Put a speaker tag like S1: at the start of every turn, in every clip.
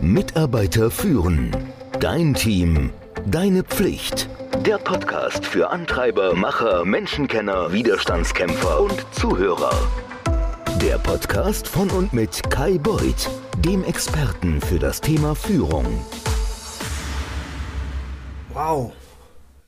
S1: Mitarbeiter führen. Dein Team. Deine Pflicht. Der Podcast für Antreiber, Macher, Menschenkenner, Widerstandskämpfer und Zuhörer. Der Podcast von und mit Kai Beuth, dem Experten für das Thema Führung.
S2: Wow,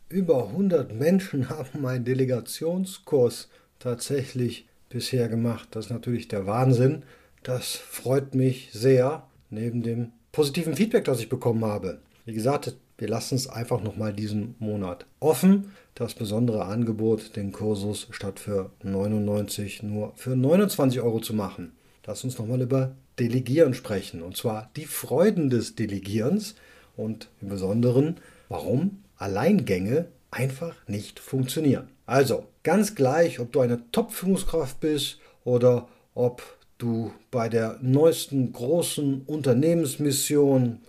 S2: über 100 Menschen haben meinen Delegationskurs tatsächlich bisher gemacht. Das ist natürlich der Wahnsinn. Das freut mich sehr, neben dem positiven Feedback, das ich bekommen habe. Wie gesagt, wir lassen es einfach nochmal diesen Monat offen. Das besondere Angebot, den Kursus statt für 99 nur für 29 Euro zu machen. Lass uns nochmal über Delegieren sprechen. Und zwar die Freuden des Delegierens und im Besonderen, warum Alleingänge einfach nicht funktionieren. Also, ganz gleich, ob du eine Top-Führungskraft bist oder ob du bei der neuesten großen Unternehmensmission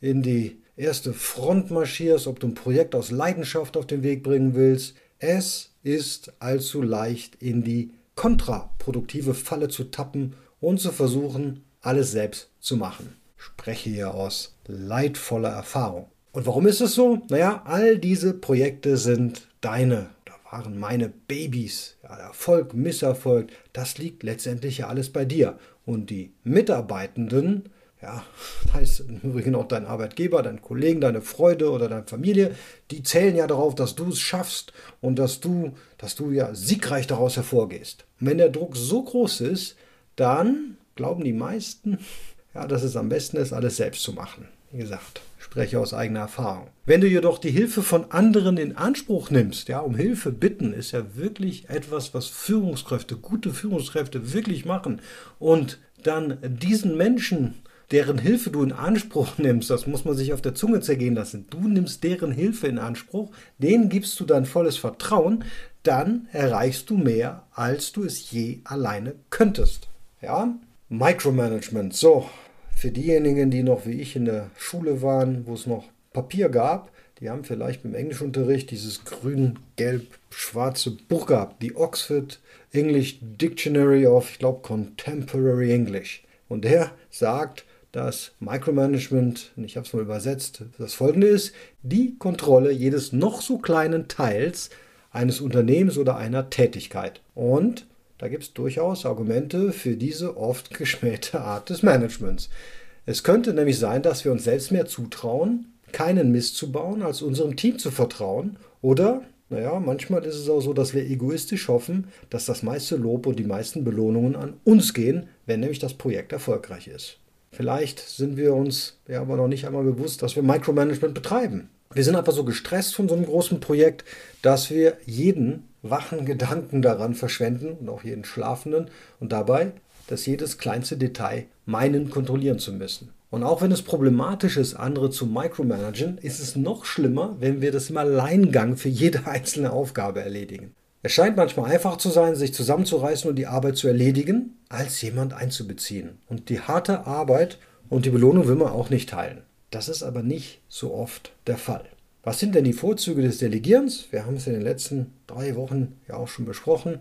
S2: in die erste Front marschierst, ob du ein Projekt aus Leidenschaft auf den Weg bringen willst. Es ist allzu leicht, in die kontraproduktive Falle zu tappen und zu versuchen, alles selbst zu machen. Ich spreche hier aus leidvoller Erfahrung. Und warum ist es so? Naja, all diese Projekte sind deine, waren meine Babys. Erfolg, Misserfolg, das liegt letztendlich ja alles bei dir. Und die Mitarbeitenden, ja, da ist im Übrigen auch dein Arbeitgeber, dein Kollegen, deine Freude oder deine Familie, die zählen ja darauf, dass du es schaffst und dass du, dass du ja siegreich daraus hervorgehst. Und wenn der Druck so groß ist, dann glauben die meisten, ja, dass es am besten ist, alles selbst zu machen. Wie gesagt, spreche aus eigener Erfahrung. Wenn du jedoch die Hilfe von anderen in Anspruch nimmst, ja, um Hilfe bitten, ist ja wirklich etwas, was Führungskräfte, gute Führungskräfte wirklich machen. Und dann diesen Menschen, deren Hilfe du in Anspruch nimmst, das muss man sich auf der Zunge zergehen lassen, du nimmst deren Hilfe in Anspruch, denen gibst du dein volles Vertrauen, dann erreichst du mehr, als du es je alleine könntest. Ja? Micromanagement. So, für diejenigen, die noch wie ich in der Schule waren, wo es noch Papier gab, die haben vielleicht im Englischunterricht dieses grün-gelb-schwarze Buch gehabt, die Oxford English Dictionary of, ich glaube, Contemporary English. Und der sagt, dass Micromanagement, ich habe es mal übersetzt, das folgende ist, die Kontrolle jedes noch so kleinen Teils eines Unternehmens oder einer Tätigkeit. Und da gibt es durchaus Argumente für diese oft geschmähte Art des Managements. Es könnte nämlich sein, dass wir uns selbst mehr zutrauen, keinen Mist zu bauen, als unserem Team zu vertrauen. Oder, naja, manchmal ist es auch so, dass wir egoistisch hoffen, dass das meiste Lob und die meisten Belohnungen an uns gehen, wenn nämlich das Projekt erfolgreich ist. Vielleicht sind wir uns ja aber noch nicht einmal bewusst, dass wir Micromanagement betreiben. Wir sind einfach so gestresst von so einem großen Projekt, dass wir jeden wachen Gedanken daran verschwenden und auch jeden schlafenden und dabei, dass jedes kleinste Detail meinen, kontrollieren zu müssen. Und auch wenn es problematisch ist, andere zu micromanagen, ist es noch schlimmer, wenn wir das im Alleingang für jede einzelne Aufgabe erledigen. Es scheint manchmal einfach zu sein, sich zusammenzureißen und die Arbeit zu erledigen, als jemand einzubeziehen. Und die harte Arbeit und die Belohnung will man auch nicht teilen. Das ist aber nicht so oft der Fall. Was sind denn die Vorzüge des Delegierens? Wir haben es in den letzten drei Wochen ja auch schon besprochen.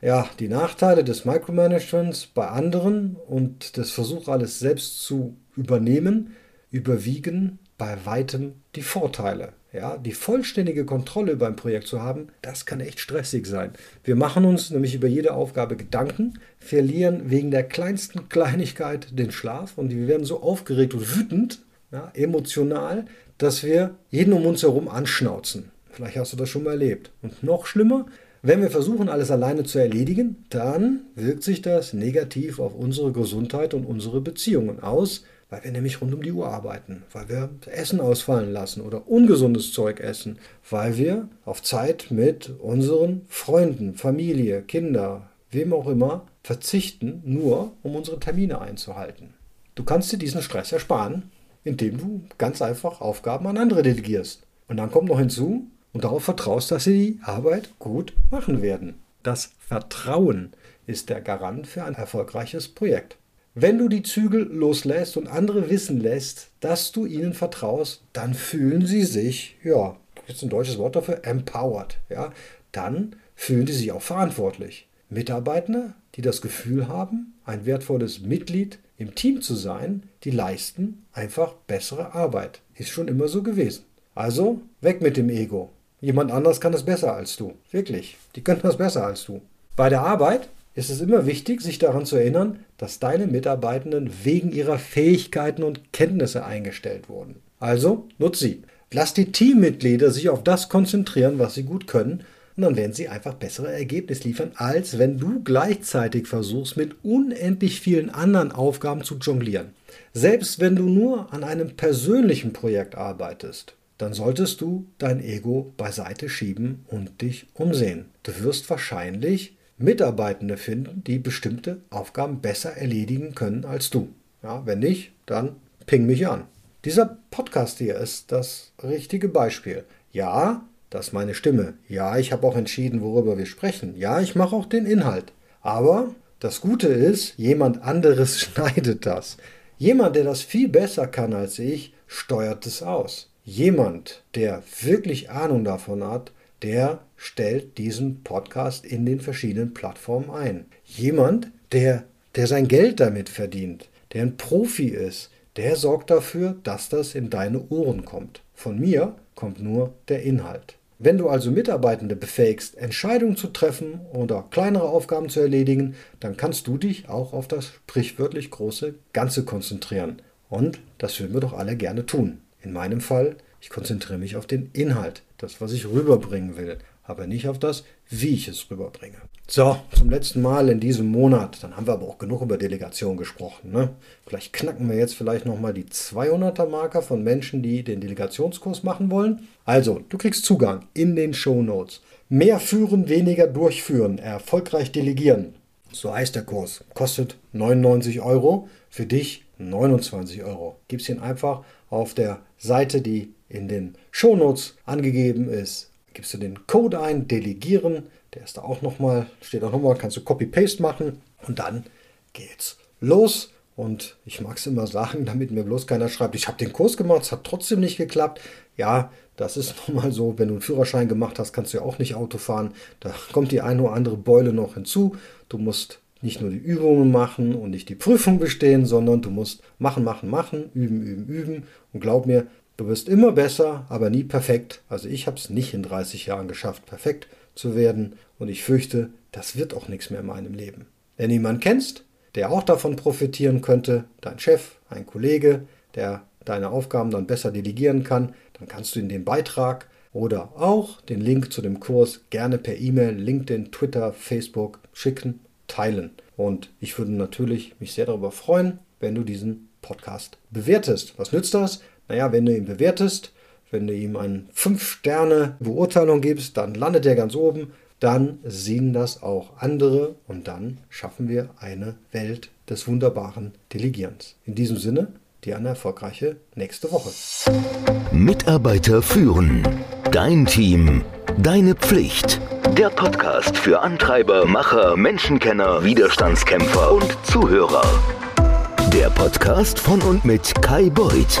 S2: Ja, die Nachteile des Micromanagements bei anderen und des Versuchs, alles selbst zu übernehmen, überwiegen bei weitem die Vorteile. Ja, die vollständige Kontrolle über ein Projekt zu haben, das kann echt stressig sein. Wir machen uns nämlich über jede Aufgabe Gedanken, verlieren wegen der kleinsten Kleinigkeit den Schlaf und wir werden so aufgeregt und wütend, ja, emotional, dass wir jeden um uns herum anschnauzen. Vielleicht hast du das schon mal erlebt. Und noch schlimmer, wenn wir versuchen, alles alleine zu erledigen, dann wirkt sich das negativ auf unsere Gesundheit und unsere Beziehungen aus, weil wir nämlich rund um die Uhr arbeiten, weil wir Essen ausfallen lassen oder ungesundes Zeug essen, weil wir auf Zeit mit unseren Freunden, Familie, Kinder, wem auch immer verzichten, nur um unsere Termine einzuhalten. Du kannst dir diesen Stress ersparen, indem du ganz einfach Aufgaben an andere delegierst. Und dann kommt noch hinzu und darauf vertraust, dass sie die Arbeit gut machen werden. Das Vertrauen ist der Garant für ein erfolgreiches Projekt. Wenn du die Zügel loslässt und andere wissen lässt, dass du ihnen vertraust, dann fühlen sie sich, ja, jetzt ein deutsches Wort dafür, empowered. Ja, dann fühlen sie sich auch verantwortlich. Mitarbeiter, die das Gefühl haben, ein wertvolles Mitglied im Team zu sein, die leisten einfach bessere Arbeit. Ist schon immer so gewesen. Also weg mit dem Ego. Jemand anders kann es besser als du. Wirklich. Die können das besser als du. Bei der Arbeit ist es immer wichtig, sich daran zu erinnern, dass deine Mitarbeitenden wegen ihrer Fähigkeiten und Kenntnisse eingestellt wurden. Also nutz sie. Lass die Teammitglieder sich auf das konzentrieren, was sie gut können, und dann werden sie einfach bessere Ergebnisse liefern, als wenn du gleichzeitig versuchst, mit unendlich vielen anderen Aufgaben zu jonglieren. Selbst wenn du nur an einem persönlichen Projekt arbeitest, dann solltest du dein Ego beiseite schieben und dich umsehen. Du wirst wahrscheinlich Mitarbeitende finden, die bestimmte Aufgaben besser erledigen können als du. Ja, wenn nicht, dann ping mich an. Dieser Podcast hier ist das richtige Beispiel. Ja, das ist meine Stimme. Ja, ich habe auch entschieden, worüber wir sprechen. Ja, ich mache auch den Inhalt. Aber das Gute ist, jemand anderes schneidet das. Jemand, der das viel besser kann als ich, steuert es aus. Jemand, der wirklich Ahnung davon hat, der stellt diesen Podcast in den verschiedenen Plattformen ein. Jemand, der, der sein Geld damit verdient, der ein Profi ist, der sorgt dafür, dass das in deine Ohren kommt. Von mir kommt nur der Inhalt. Wenn du also Mitarbeitende befähigst, Entscheidungen zu treffen oder kleinere Aufgaben zu erledigen, dann kannst du dich auch auf das sprichwörtlich große Ganze konzentrieren. Und das würden wir doch alle gerne tun. In meinem Fall, ich konzentriere mich auf den Inhalt, das, was ich rüberbringen will, aber nicht auf das, wie ich es rüberbringe. So, zum letzten Mal in diesem Monat. Dann haben wir aber auch genug über Delegation gesprochen. Ne? Vielleicht knacken wir jetzt vielleicht nochmal die 200er Marker von Menschen, die den Delegationskurs machen wollen. Also, du kriegst Zugang in den Show Notes. Mehr führen, weniger durchführen, erfolgreich delegieren. So heißt der Kurs. Kostet 99 Euro. Für dich 29 Euro. Gib's ihn einfach auf der Seite, die in den Show Notes angegeben ist. Gibst du den Code ein, delegieren der ist da auch nochmal, steht auch nochmal, kannst du Copy-Paste machen und dann geht's los. Und ich mag es immer sagen, damit mir bloß keiner schreibt, ich habe den Kurs gemacht, es hat trotzdem nicht geklappt. Ja, das ist nun mal so, wenn du einen Führerschein gemacht hast, kannst du ja auch nicht Auto fahren. Da kommt die eine oder andere Beule noch hinzu. Du musst nicht nur die Übungen machen und nicht die Prüfung bestehen, sondern du musst machen, machen, machen, üben, üben, üben. Und glaub mir, du wirst immer besser, aber nie perfekt. Also ich habe es nicht in 30 Jahren geschafft, perfekt zu werden und ich fürchte, das wird auch nichts mehr in meinem Leben. Wenn du jemanden kennst, der auch davon profitieren könnte, dein Chef, ein Kollege, der deine Aufgaben dann besser delegieren kann, dann kannst du in den Beitrag oder auch den Link zu dem Kurs gerne per E-Mail, LinkedIn, Twitter, Facebook schicken, teilen. Und ich würde natürlich mich sehr darüber freuen, wenn du diesen Podcast bewertest. Was nützt das? Naja, wenn du ihn bewertest, wenn du ihm eine 5-Sterne-Beurteilung gibst, dann landet er ganz oben. Dann sehen das auch andere und dann schaffen wir eine Welt des wunderbaren Delegierens. In diesem Sinne, dir eine erfolgreiche nächste Woche.
S1: Mitarbeiter führen. Dein Team. Deine Pflicht. Der Podcast für Antreiber, Macher, Menschenkenner, Widerstandskämpfer und Zuhörer. Der Podcast von und mit Kai Beuth